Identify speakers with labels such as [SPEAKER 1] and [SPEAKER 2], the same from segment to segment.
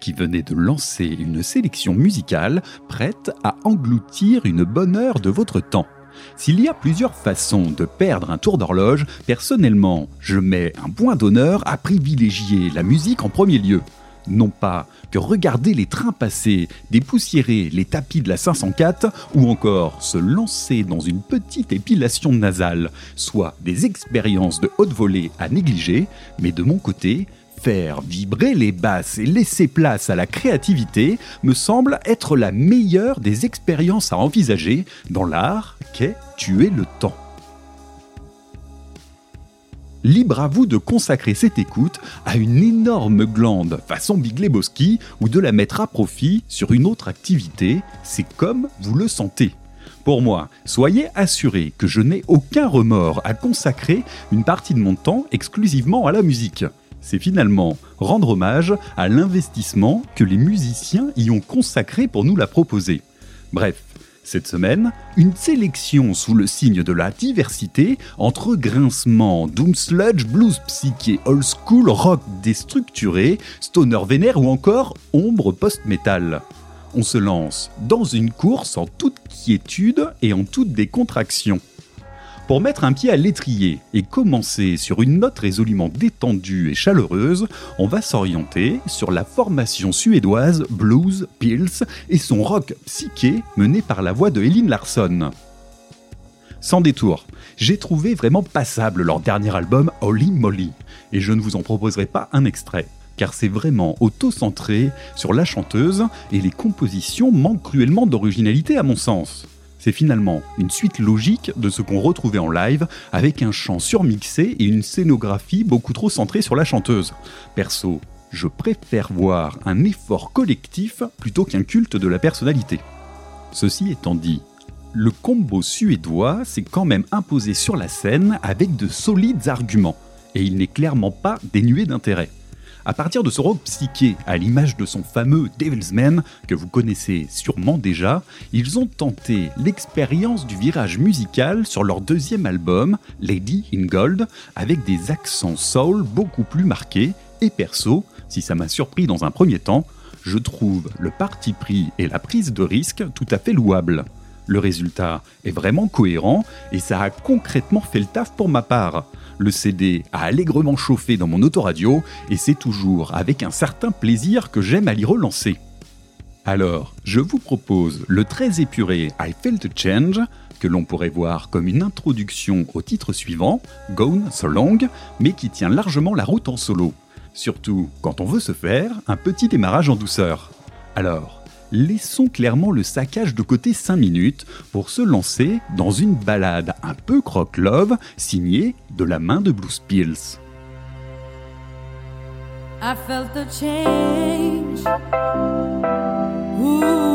[SPEAKER 1] qui venez de lancer une sélection musicale prête à engloutir une bonne heure de votre temps. S'il y a plusieurs façons de perdre un tour d'horloge, personnellement, je mets un point d'honneur à privilégier la musique en premier lieu. Non pas que regarder les trains passer, dépoussiérer les tapis de la 504 ou encore se lancer dans une petite épilation nasale, soit des expériences de haute volée à négliger, mais de mon côté, Faire vibrer les basses et laisser place à la créativité me semble être la meilleure des expériences à envisager dans l'art qu'est tuer le temps. Libre à vous de consacrer cette écoute à une énorme glande façon Big Lebowski ou de la mettre à profit sur une autre activité, c'est comme vous le sentez. Pour moi, soyez assurés que je n'ai aucun remords à consacrer une partie de mon temps exclusivement à la musique c'est finalement rendre hommage à l'investissement que les musiciens y ont consacré pour nous la proposer. Bref, cette semaine, une sélection sous le signe de la diversité entre grincement, doom sludge, blues psyché, old school, rock déstructuré, stoner vénère ou encore ombre post-metal. On se lance dans une course en toute quiétude et en toute décontraction. Pour mettre un pied à l'étrier et commencer sur une note résolument détendue et chaleureuse, on va s'orienter sur la formation suédoise Blues Pills et son rock psyché mené par la voix de Eileen Larson. Sans détour, j'ai trouvé vraiment passable leur dernier album Holy Molly, et je ne vous en proposerai pas un extrait car c'est vraiment auto-centré sur la chanteuse et les compositions manquent cruellement d'originalité à mon sens. C'est finalement une suite logique de ce qu'on retrouvait en live avec un chant surmixé et une scénographie beaucoup trop centrée sur la chanteuse. Perso, je préfère voir un effort collectif plutôt qu'un culte de la personnalité. Ceci étant dit, le combo suédois s'est quand même imposé sur la scène avec de solides arguments, et il n'est clairement pas dénué d'intérêt. À partir de ce rock psyché, à l'image de son fameux Devil's Man, que vous connaissez sûrement déjà, ils ont tenté l'expérience du virage musical sur leur deuxième album, Lady in Gold, avec des accents soul beaucoup plus marqués, et perso, si ça m'a surpris dans un premier temps, je trouve le parti pris et la prise de risque tout à fait louables. Le résultat est vraiment cohérent et ça a concrètement fait le taf pour ma part. Le CD a allègrement chauffé dans mon autoradio et c'est toujours avec un certain plaisir que j'aime à l'y relancer. Alors, je vous propose le très épuré I Felt Change, que l'on pourrait voir comme une introduction au titre suivant, Gone So Long, mais qui tient largement la route en solo. Surtout quand on veut se faire un petit démarrage en douceur. Alors, laissons clairement le saccage de côté 5 minutes pour se lancer dans une balade un peu croque-love signée de la main de Blue. Ooh,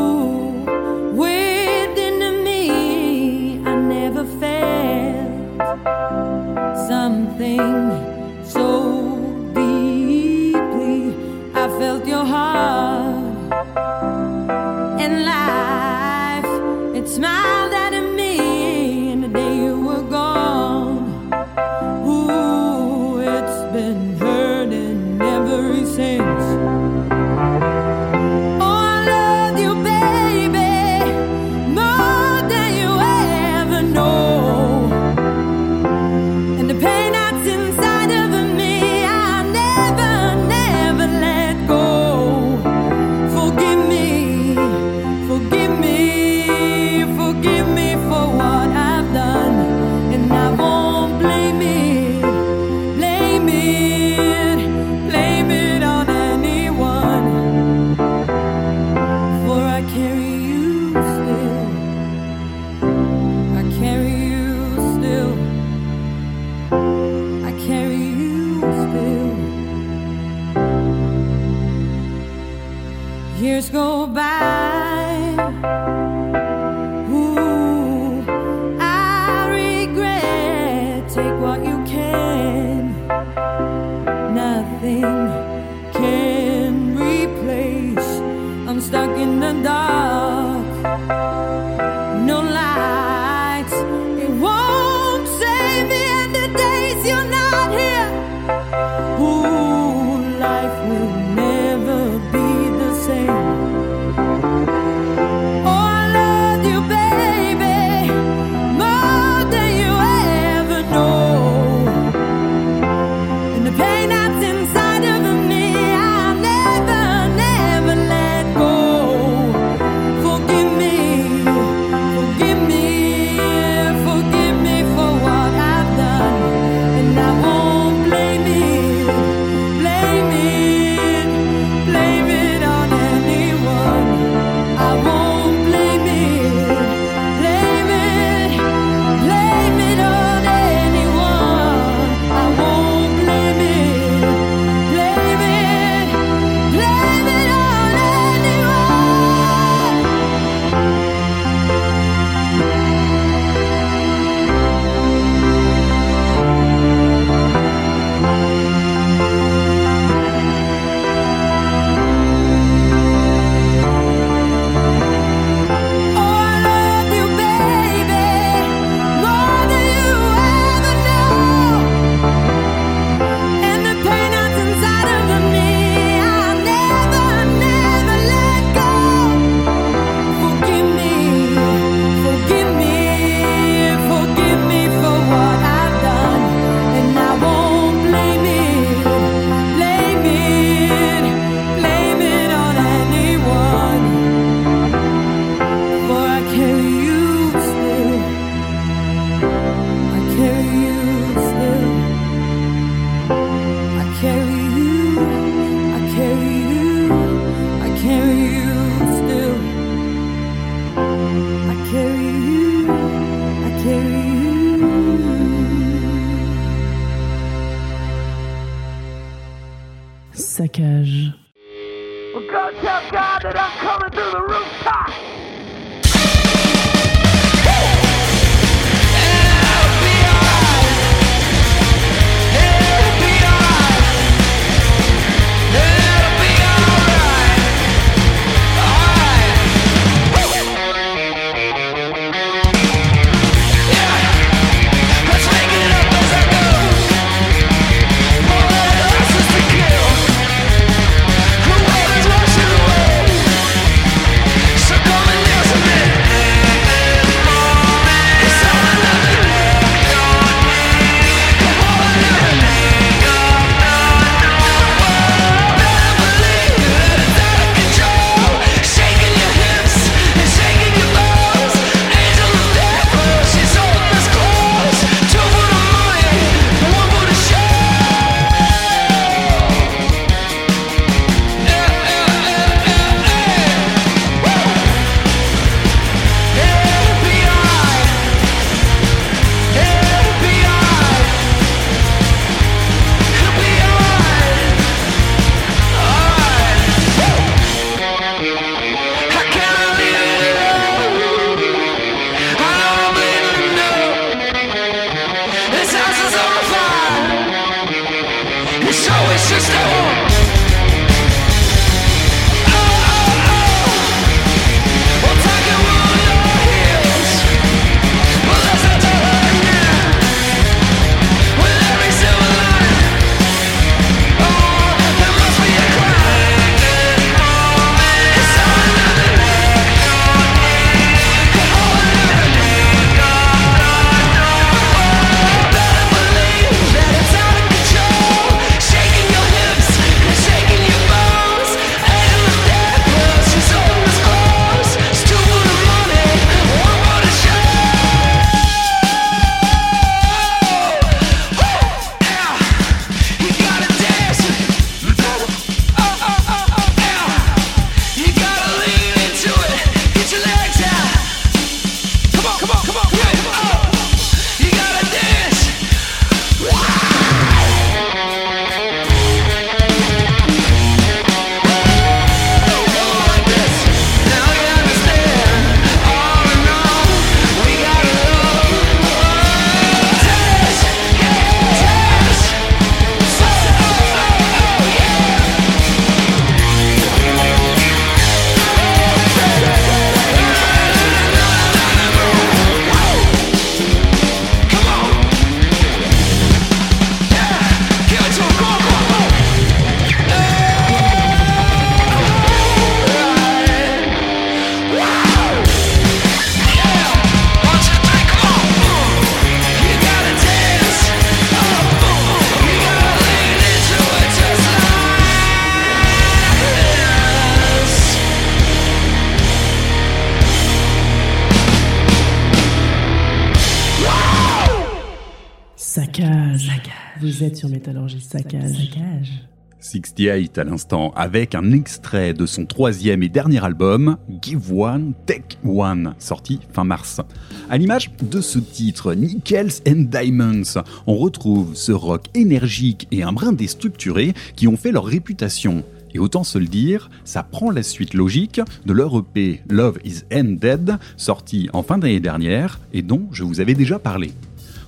[SPEAKER 1] 68 à l'instant, avec un extrait de son troisième et dernier album, Give One, Take One, sorti fin mars. À l'image de ce titre, Nickels and Diamonds, on retrouve ce rock énergique et un brin déstructuré qui ont fait leur réputation. Et autant se le dire, ça prend la suite logique de leur EP Love is Ended, sorti en fin d'année dernière et dont je vous avais déjà parlé.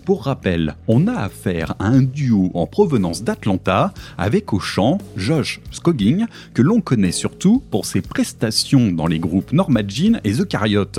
[SPEAKER 1] Pour rappel, on a affaire à un duo en provenance d'Atlanta avec au chant Josh Scogging, que l'on connaît surtout pour ses prestations dans les groupes Norma Jean et The Carriot.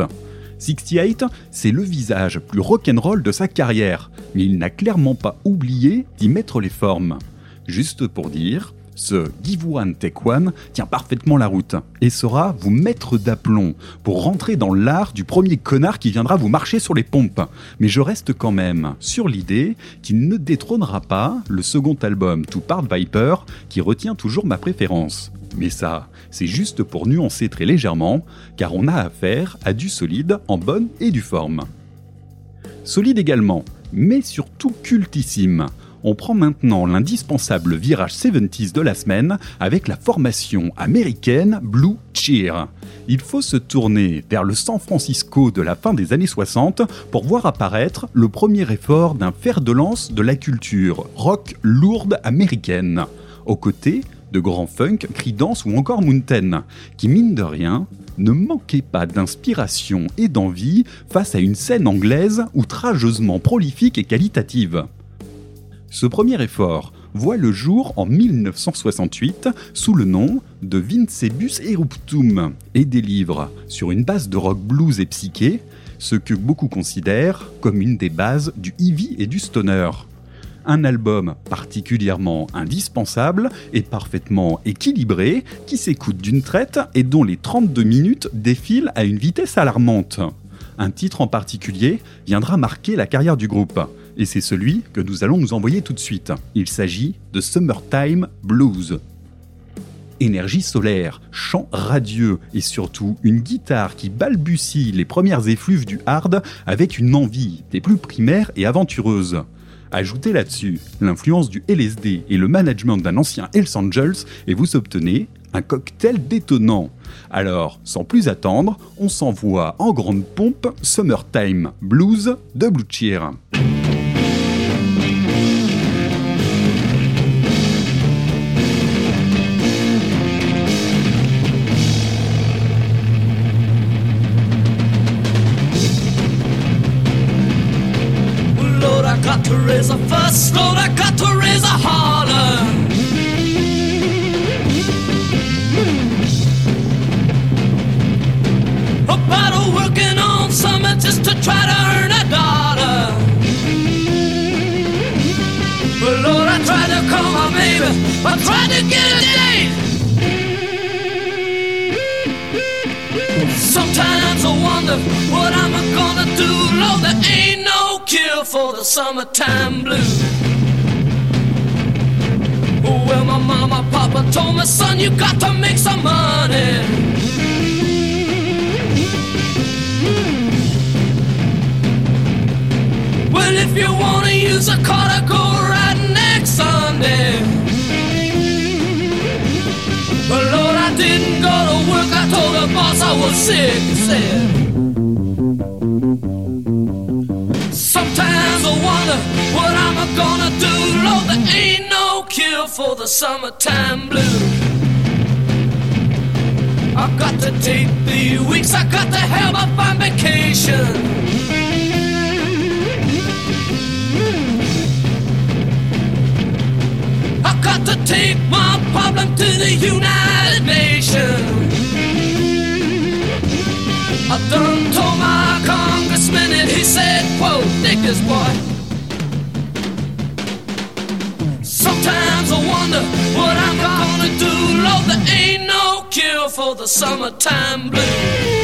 [SPEAKER 1] 68, c'est le visage plus rock'n'roll de sa carrière, mais il n'a clairement pas oublié d'y mettre les formes. Juste pour dire, ce Give One Take One tient parfaitement la route et saura vous mettre d'aplomb pour rentrer dans l'art du premier connard qui viendra vous marcher sur les pompes. Mais je reste quand même sur l'idée qu'il ne détrônera pas le second album To Part Viper qui retient toujours ma préférence. Mais ça, c'est juste pour nuancer très légèrement, car on a affaire à du solide en bonne et due forme. Solide également, mais surtout cultissime. On prend maintenant l'indispensable virage 70s de la semaine avec la formation américaine Blue Cheer. Il faut se tourner vers le San Francisco de la fin des années 60 pour voir apparaître le premier effort d'un fer de lance de la culture rock lourde américaine, aux côtés de grands funk, Creedence ou encore Mountain, qui mine de rien ne manquaient pas d'inspiration et d'envie face à une scène anglaise outrageusement prolifique et qualitative. Ce premier effort voit le jour en 1968 sous le nom de Vincebus Eruptum et délivre, sur une base de rock blues et psyché, ce que beaucoup considèrent comme une des bases du heavy et du stoner. Un album particulièrement indispensable et parfaitement équilibré qui s'écoute d'une traite et dont les 32 minutes défilent à une vitesse alarmante. Un titre en particulier viendra marquer la carrière du groupe et c'est celui que nous allons nous envoyer tout de suite. Il s'agit de Summertime Blues. Énergie solaire, chant radieux et surtout une guitare qui balbutie les premières effluves du hard avec une envie des plus primaires et aventureuses. Ajoutez là-dessus l'influence du LSD et le management d'un ancien Hells Angels et vous obtenez un cocktail détonnant. Alors, sans plus attendre, on s'envoie en grande pompe Summertime Blues de Blue Cheer.
[SPEAKER 2] Raise. Lord, I got to raise a working just to try to earn a dollar. Lord, I tried to call my baby. I tried to get a date. Sometimes I wonder what I'm gonna do. Lord, there ain't no cure for the summertime blues. Told my son, you got to make some money. Well, if you wanna use a car to go right next Sunday. But Lord, I didn't go to work. I told the boss I was sick. He said. Sometimes I wonder what I'm gonna do. Lord, there ain't for the summertime blues. I've got to take the weeks. I got to have a fine vacation. Got to take my problem to the United Nations. I done told my congressman and he said, quote, this boy. Sometimes I wonder what I'm gonna do. Lord, there ain't no cure for the summertime blues.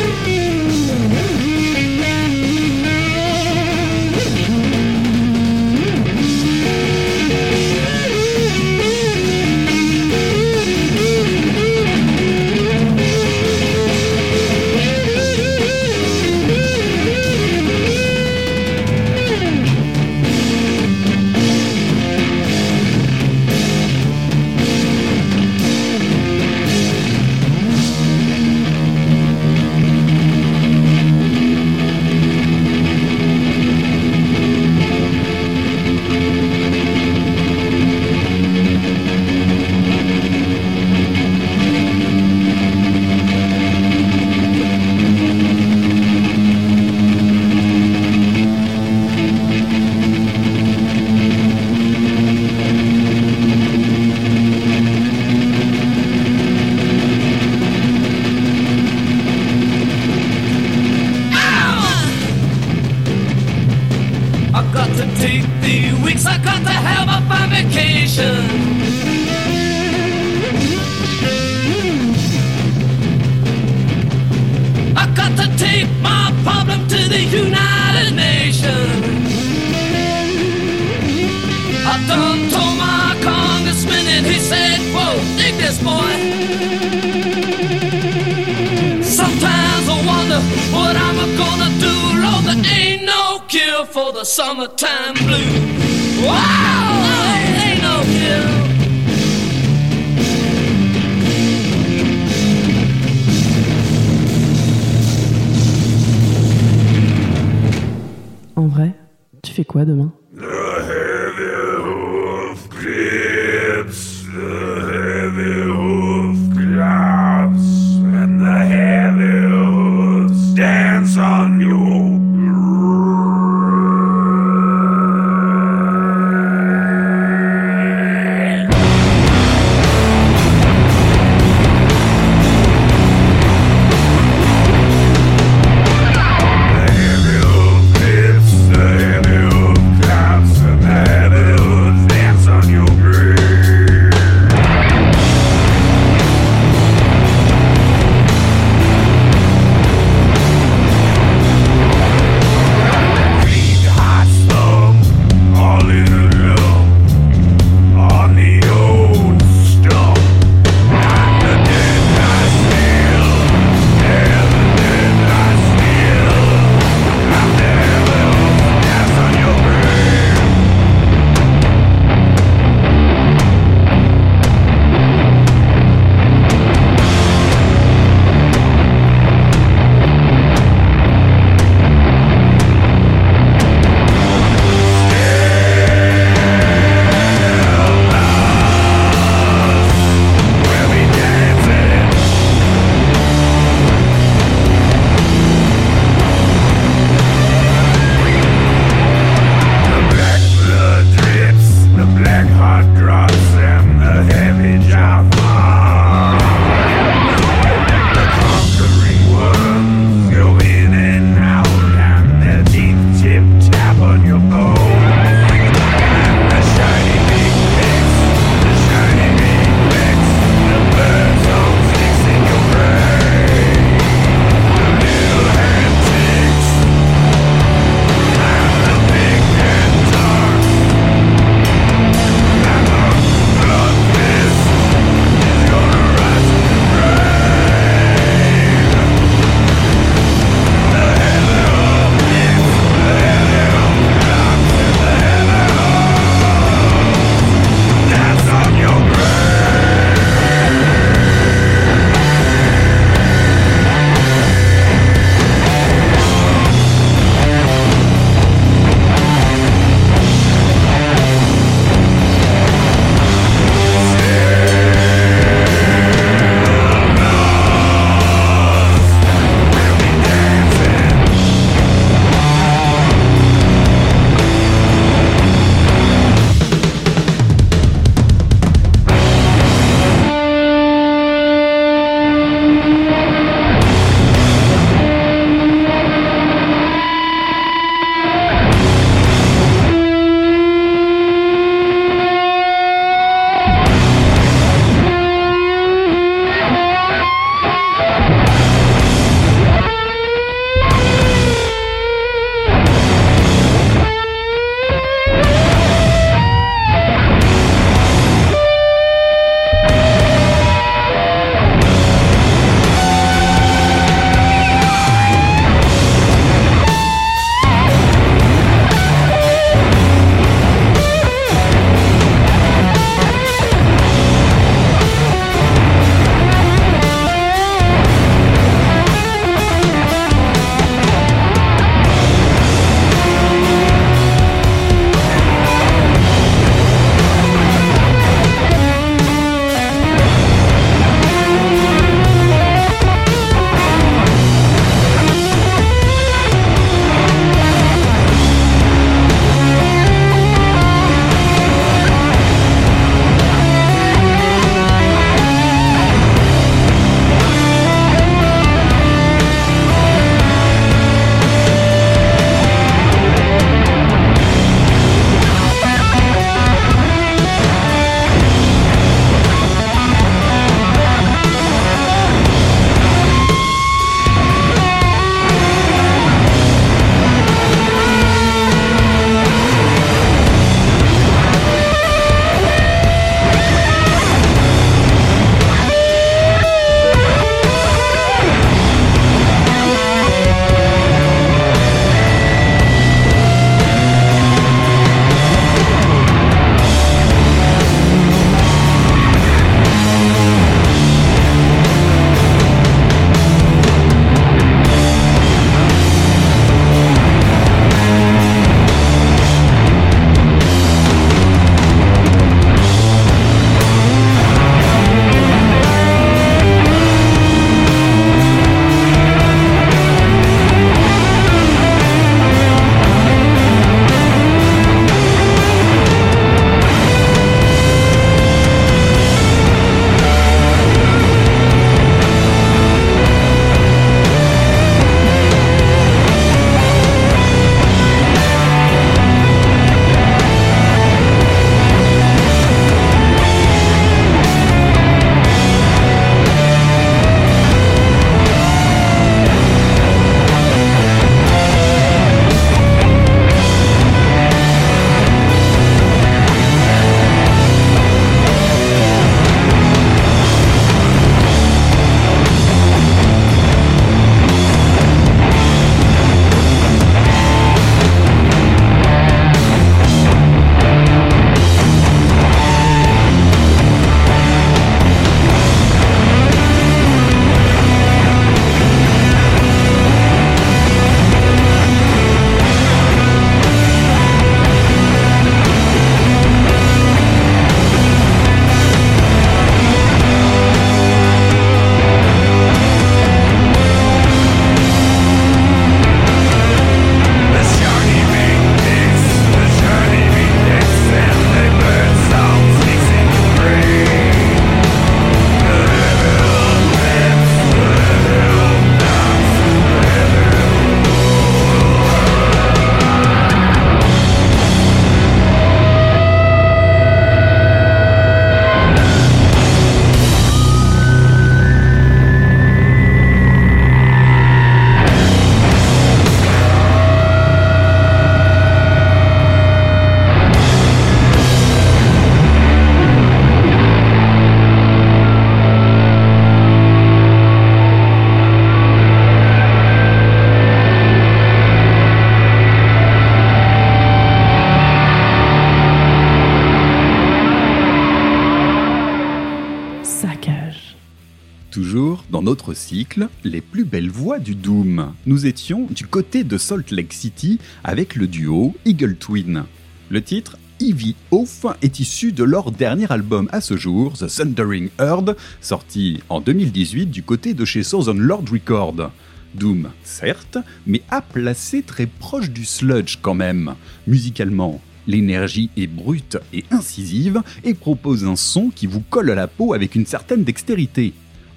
[SPEAKER 1] Cycle, les plus belles voix du Doom, nous étions du côté de Salt Lake City avec le duo Eagle Twin. Le titre Ivy Oath est issu de leur dernier album à ce jour, The Thundering Herd, sorti en 2018 du côté de chez Southern Lord Record. Doom, certes, mais à placer très proche du sludge quand même. Musicalement, l'énergie est brute et incisive et propose un son qui vous colle à la peau avec une certaine dextérité.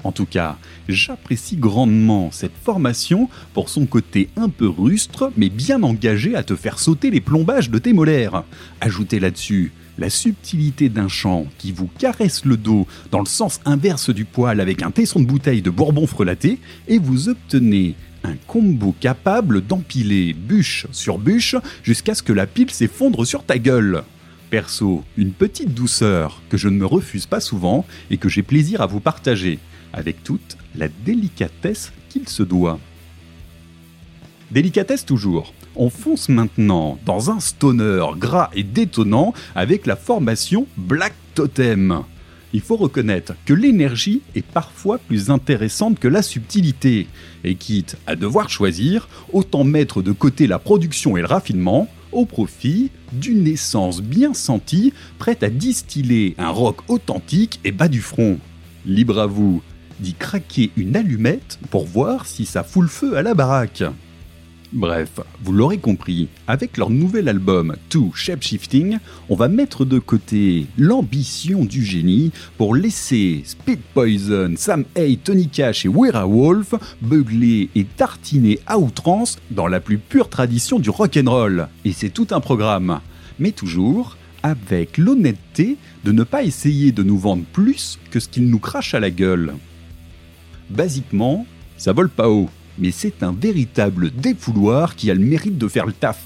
[SPEAKER 1] En tout cas, j'apprécie grandement cette formation pour son côté un peu rustre, mais bien engagé à te faire sauter les plombages de tes molaires. Ajoutez là-dessus la subtilité d'un chant qui vous caresse le dos dans le sens inverse du poil avec un tesson de bouteille de bourbon frelaté, et vous obtenez un combo capable d'empiler bûche sur bûche jusqu'à ce que la pile s'effondre sur ta gueule. Perso, une petite douceur que je ne me refuse pas souvent et que j'ai plaisir à vous partager, avec toute la délicatesse qu'il se doit. Délicatesse toujours. On fonce maintenant dans un stoner gras et détonnant avec la formation Black Totem. Il faut reconnaître que l'énergie est parfois plus intéressante que la subtilité, et quitte à devoir choisir, autant mettre de côté la production et le raffinement au profit d'une essence bien sentie, prête à distiller un rock authentique et bas du front. Libre à vous d'y craquer une allumette pour voir si ça fout le feu à la baraque. Bref, vous l'aurez compris, avec leur nouvel album To Shapeshifting, on va mettre de côté l'ambition du génie pour laisser Speed Poison, Sam Hay, Tony Cash et Wolf beugler et tartiner à outrance dans la plus pure tradition du rock'n'roll. Et c'est tout un programme. Mais toujours avec l'honnêteté de ne pas essayer de nous vendre plus que ce qu'ils nous crachent à la gueule. Basiquement, ça vole pas haut mais c'est un véritable défouloir qui a le mérite de faire le taf.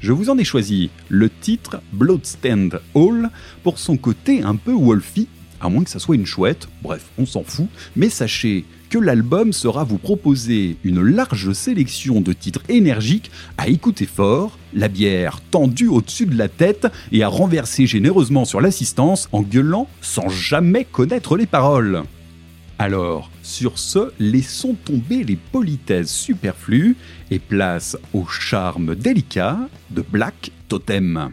[SPEAKER 1] Je vous en ai choisi le titre Bloodstand Hall pour son côté un peu wolfy, à moins que ça soit une chouette, bref, on s'en fout, mais sachez que l'album sera vous proposer une large sélection de titres énergiques à écouter fort, la bière tendue au-dessus de la tête et à renverser généreusement sur l'assistance en gueulant sans jamais connaître les paroles. Alors, sur ce, laissons tomber les politesses superflues et place au charme délicat de Black Totem.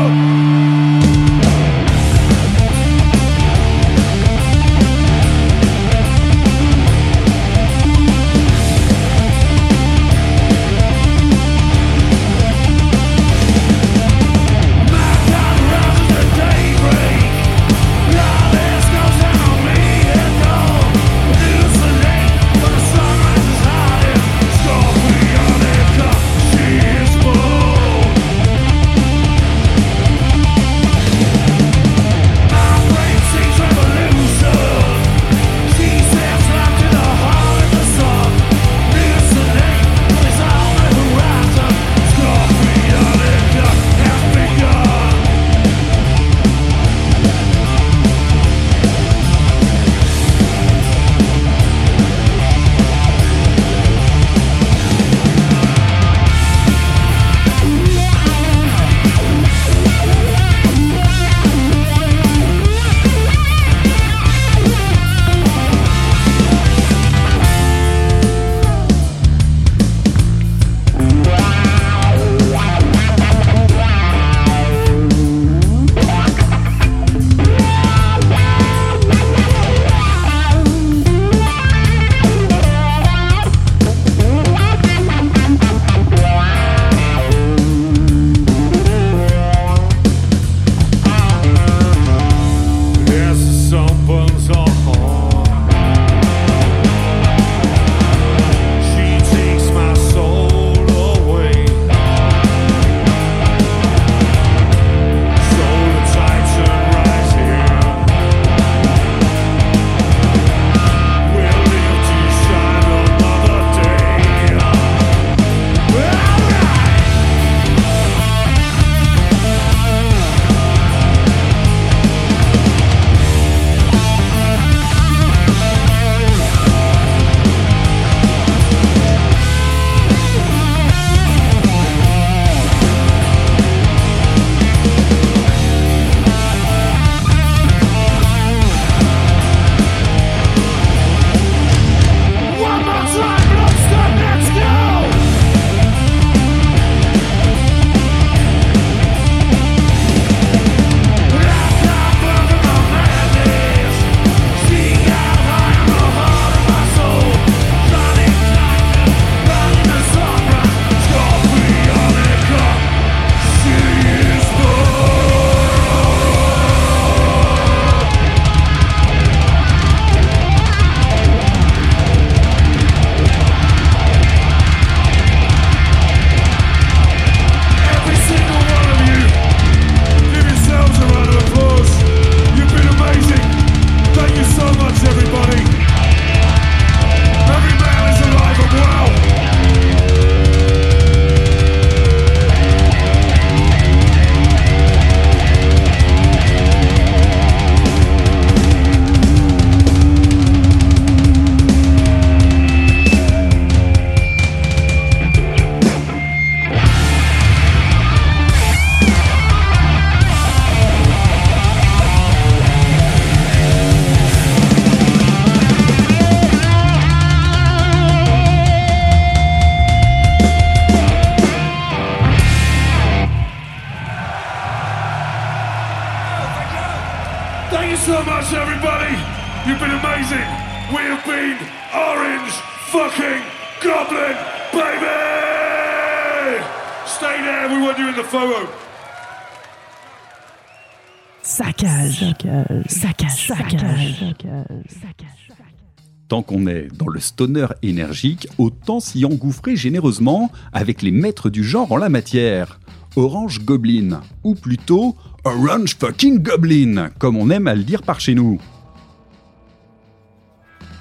[SPEAKER 1] Tant qu'on est dans le stoner énergique, autant s'y engouffrer généreusement avec les maîtres du genre en la matière. Orange Goblin, ou plutôt Orange Fucking Goblin, comme on aime à le dire par chez nous.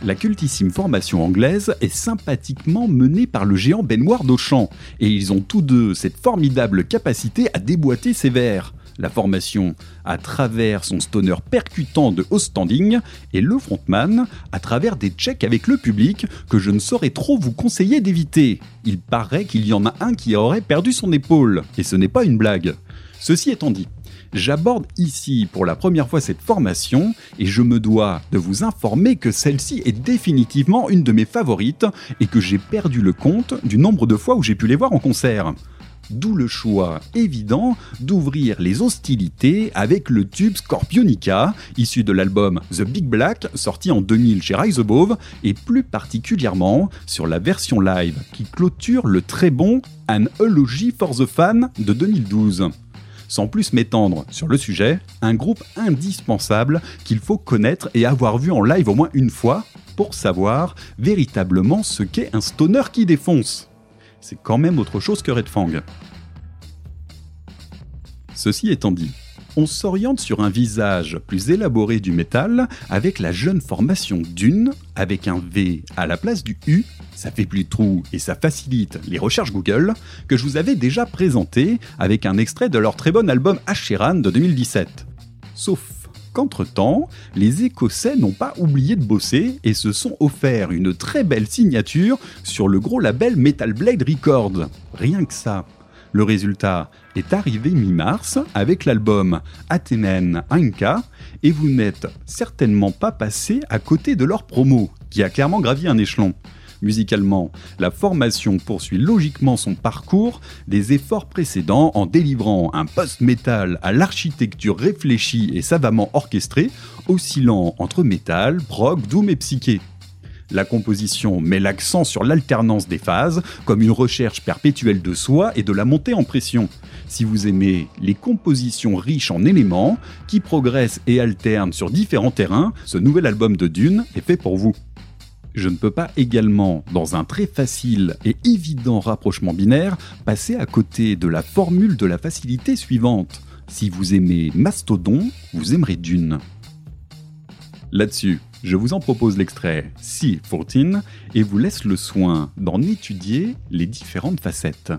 [SPEAKER 1] La cultissime formation anglaise est sympathiquement menée par le géant baignoire d'Auchan, et ils ont tous deux cette formidable capacité à déboîter ses vers la formation à travers son stoner percutant de haut standing et le frontman à travers des checks avec le public que je ne saurais trop vous conseiller d'éviter. Il paraît qu'il y en a un qui aurait perdu son épaule, et ce n'est pas une blague. Ceci étant dit, J'aborde ici pour la première fois cette formation et je me dois de vous informer que celle-ci est définitivement une de mes favorites et que j'ai perdu le compte du nombre de fois où j'ai pu les voir en concert. D'où le choix évident d'ouvrir les hostilités avec le tube Scorpionica, issu de l'album The Big Black, sorti en 2000 chez Rise Above, et plus particulièrement sur la version live qui clôture le très bon An Eulogy for the Fan de 2012. Sans plus m'étendre sur le sujet, un groupe indispensable qu'il faut connaître et avoir vu en live au moins une fois pour savoir véritablement ce qu'est un stoner qui défonce. C'est quand même autre chose que Red Fang. Ceci étant dit, on s'oriente sur un visage plus élaboré du métal avec la jeune formation Dune avec un V à la place du U, ça fait plus de trous et ça facilite les recherches Google, que je vous avais déjà présenté avec un extrait de leur très bon album Asheran de 2017. Sauf qu'entre-temps, les Écossais n'ont pas oublié de bosser et se sont offerts une très belle signature sur le gros label Metal Blade Records. Rien que ça. Le résultat est arrivé mi-mars avec l'album Athenen Inca et vous n'êtes certainement pas passé à côté de leur promo, qui a clairement gravi un échelon. Musicalement, la formation poursuit logiquement son parcours des efforts précédents en délivrant un post-metal à l'architecture réfléchie et savamment orchestrée, oscillant entre métal, prog, doom et psyché. La composition met l'accent sur l'alternance des phases, comme une recherche perpétuelle de soi et de la montée en pression. Si vous aimez les compositions riches en éléments, qui progressent et alternent sur différents terrains, ce nouvel album de Dune est fait pour vous. Je ne peux pas également, dans un très facile et évident rapprochement binaire, passer à côté de la formule de la facilité suivante. Si vous aimez Mastodon, vous aimerez Dune. Là-dessus, je vous en propose l'extrait C14 et vous laisse le soin d'en étudier les différentes facettes.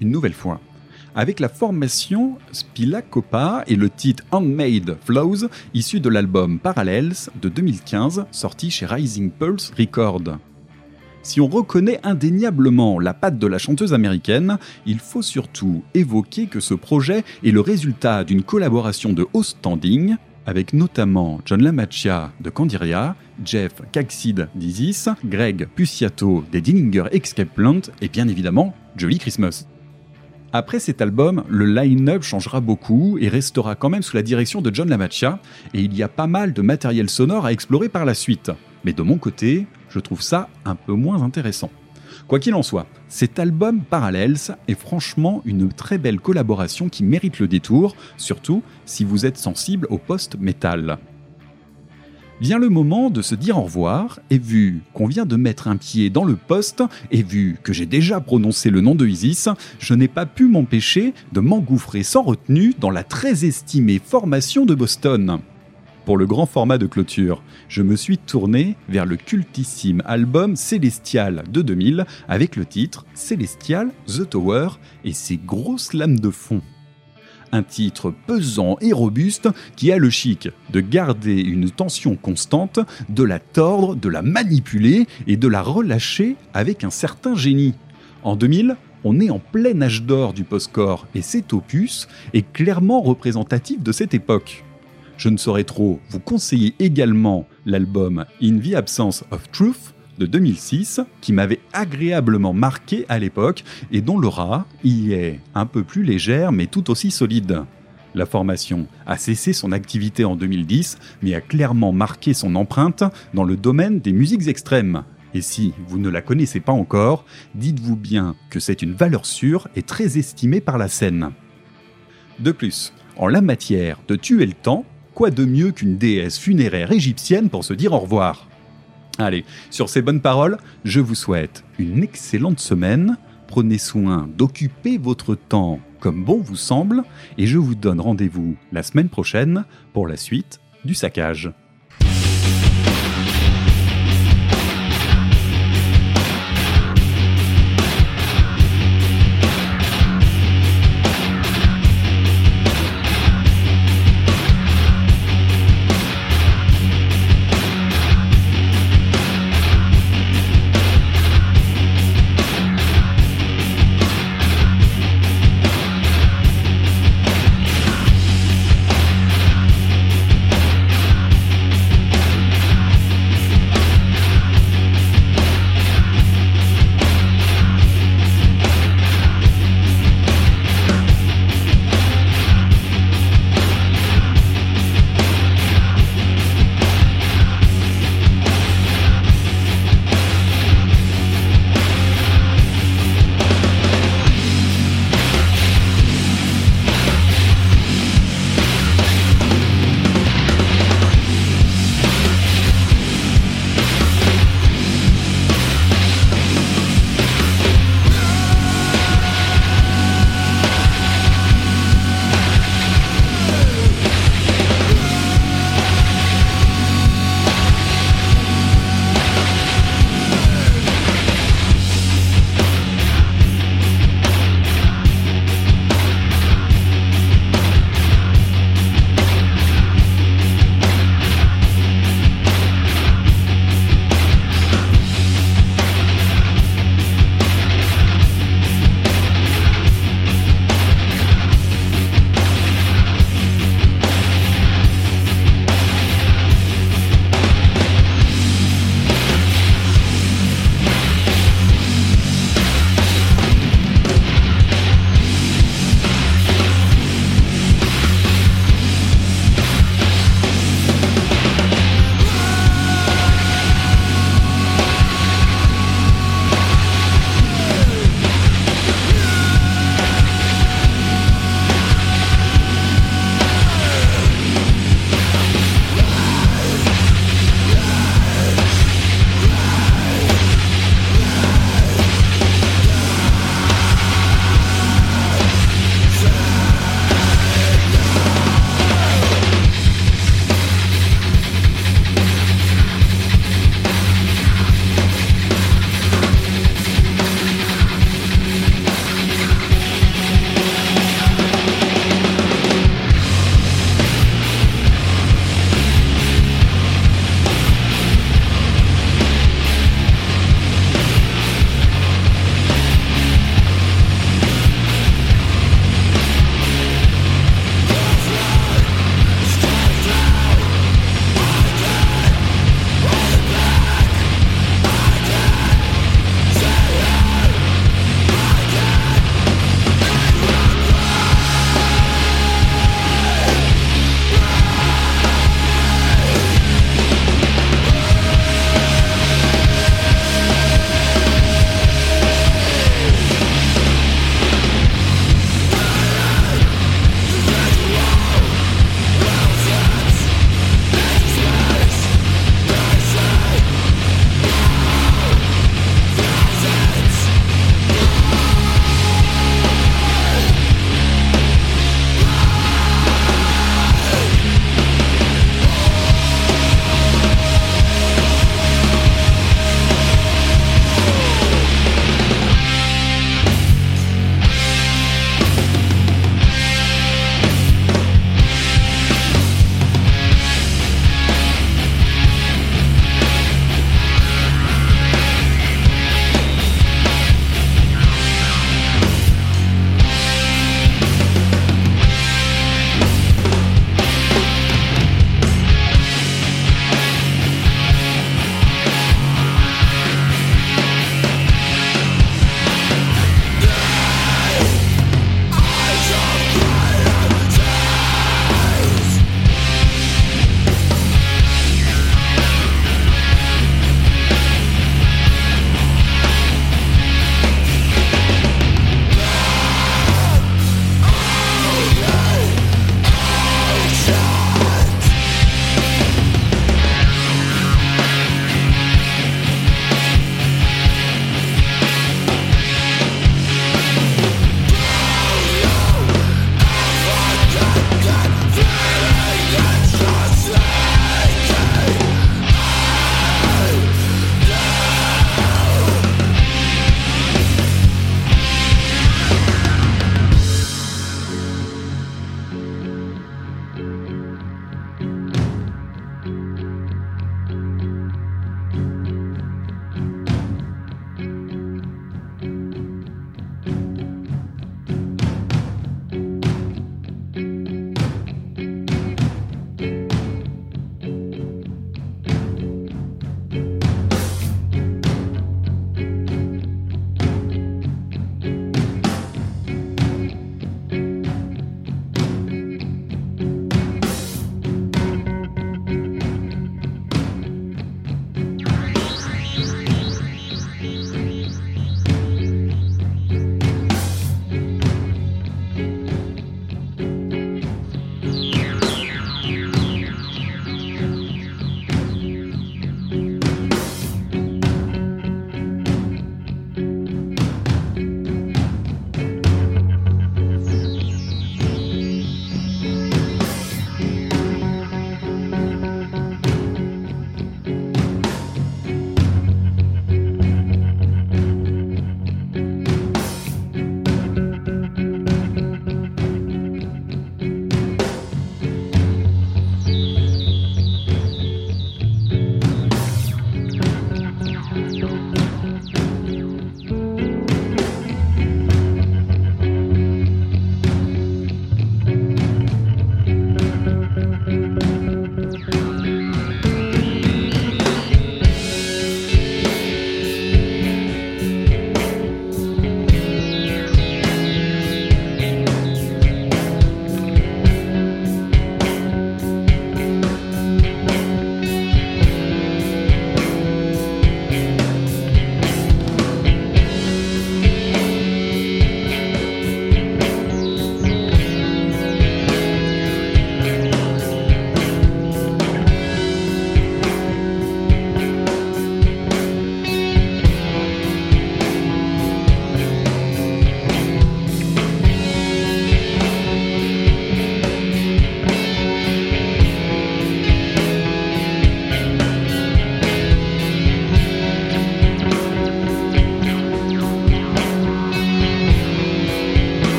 [SPEAKER 1] Une nouvelle fois. Avec la formation Spila Copa et le titre Handmade Flows, issu de l'album Parallels de 2015, sorti chez Rising Pulse Records. Si on reconnaît indéniablement la patte de la chanteuse américaine, il faut surtout évoquer que ce projet est le résultat d'une collaboration de haut standing avec notamment John Lamaccia de Candiria, Jeff Caxid d'Isis, Greg Puciato des Dillinger Escape Plant et bien évidemment Jolly Christmas. Après cet album, le line-up changera beaucoup et restera quand même sous la direction de John Lamaccia, et il y a pas mal de matériel sonore à explorer par la suite. Mais de mon côté, je trouve ça un peu moins intéressant. Quoi qu'il en soit, cet album Parallels est franchement une très belle collaboration qui mérite le détour, surtout si vous êtes sensible au post-metal. Vient le moment de se dire au revoir, et vu qu'on vient de mettre un pied dans le poste, et vu que j'ai déjà prononcé le nom de Isis, je n'ai pas pu m'empêcher de m'engouffrer sans retenue dans la très estimée formation de Boston. Pour le grand format de clôture, je me suis tourné vers le cultissime album Célestial de 2000 avec le titre Célestial The Tower et ses grosses lames de fond. Un titre pesant et robuste qui a le chic de garder une tension constante, de la tordre, de la manipuler et de la relâcher avec un certain génie. En 2000, on est en plein âge d'or du post-core et cet opus est clairement représentatif de cette époque. Je ne saurais trop vous conseiller également l'album In the Absence of Truth de 2006 qui m'avait agréablement marqué à l'époque et dont l'aura y est un peu plus légère mais tout aussi solide. La formation a cessé son activité en 2010 mais a clairement marqué son empreinte dans le domaine des musiques extrêmes. Et si vous ne la connaissez pas encore, dites-vous bien que c'est une valeur sûre et très estimée par la scène. De plus, en la matière de tuer le temps, quoi de mieux qu'une déesse funéraire égyptienne pour se dire au revoir? Allez, sur ces bonnes paroles, je vous souhaite une excellente semaine. Prenez soin d'occuper votre temps comme bon vous semble et je vous donne rendez-vous la semaine prochaine pour la suite du saccage.